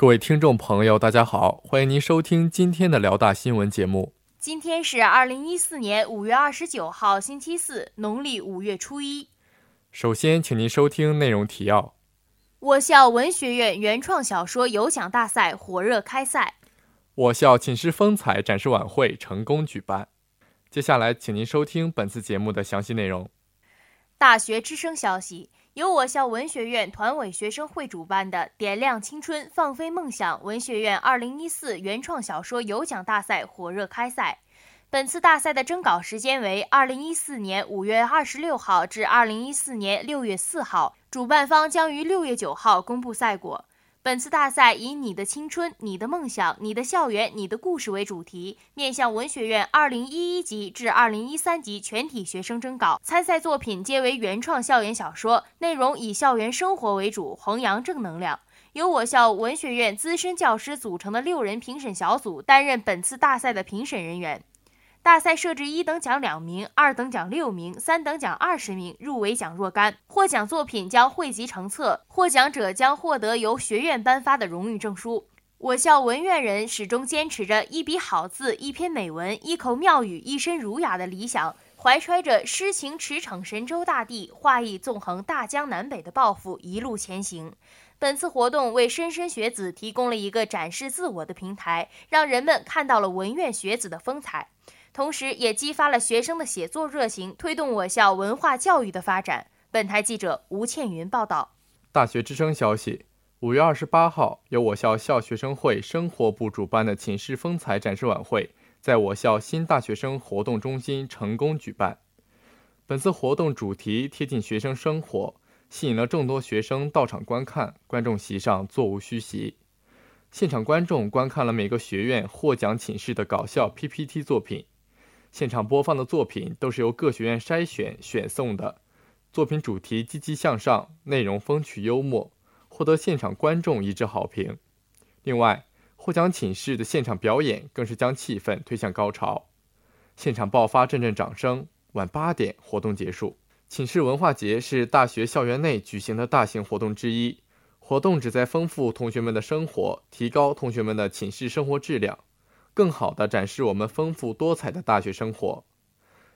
各位听众朋友，大家好，欢迎您收听今天的辽大新闻节目。今天是二零一四年五月二十九号，星期四，农历五月初一。首先，请您收听内容提要：我校文学院原创小说有奖大赛火热开赛；我校寝室风采展示晚会成功举办。接下来，请您收听本次节目的详细内容。大学之声消息。由我校文学院团委学生会主办的“点亮青春，放飞梦想”文学院2014原创小说有奖大赛火热开赛。本次大赛的征稿时间为2014年5月26号至2014年6月4号，主办方将于6月9号公布赛果。本次大赛以“你的青春、你的梦想、你的校园、你的故事”为主题，面向文学院2011级至2013级全体学生征稿。参赛作品皆为原创校园小说，内容以校园生活为主，弘扬正能量。由我校文学院资深教师组成的六人评审小组担任本次大赛的评审人员。大赛设置一等奖两名，二等奖六名，三等奖二十名，入围奖若干。获奖作品将汇集成册，获奖者将获得由学院颁发的荣誉证书。我校文院人始终坚持着一笔好字、一篇美文、一口妙语、一身儒雅的理想，怀揣着诗情驰骋神州大地、画意纵横大江南北的抱负，一路前行。本次活动为莘莘学子提供了一个展示自我的平台，让人们看到了文院学子的风采。同时，也激发了学生的写作热情，推动我校文化教育的发展。本台记者吴倩云报道。大学之声消息：五月二十八号，由我校校学生会生活部主办的寝室风采展示晚会，在我校新大学生活动中心成功举办。本次活动主题贴近学生生活，吸引了众多学生到场观看。观众席上座无虚席，现场观众观看了每个学院获奖寝室的搞笑 PPT 作品。现场播放的作品都是由各学院筛选选送的，作品主题积极向上，内容风趣幽默，获得现场观众一致好评。另外，获奖寝室的现场表演更是将气氛推向高潮，现场爆发阵阵掌声。晚八点，活动结束。寝室文化节是大学校园内举行的大型活动之一，活动旨在丰富同学们的生活，提高同学们的寝室生活质量。更好地展示我们丰富多彩的大学生活，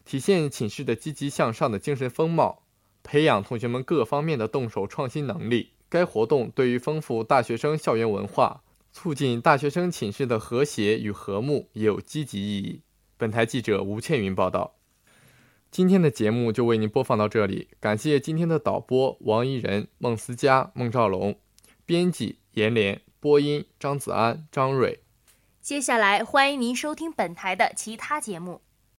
体现寝室的积极向上的精神风貌，培养同学们各方面的动手创新能力。该活动对于丰富大学生校园文化、促进大学生寝室的和谐与和睦也有积极意义。本台记者吴倩云报道。今天的节目就为您播放到这里，感谢今天的导播王怡人、孟思佳、孟兆龙，编辑严莲，播音张子安、张蕊。接下来，欢迎您收听本台的其他节目。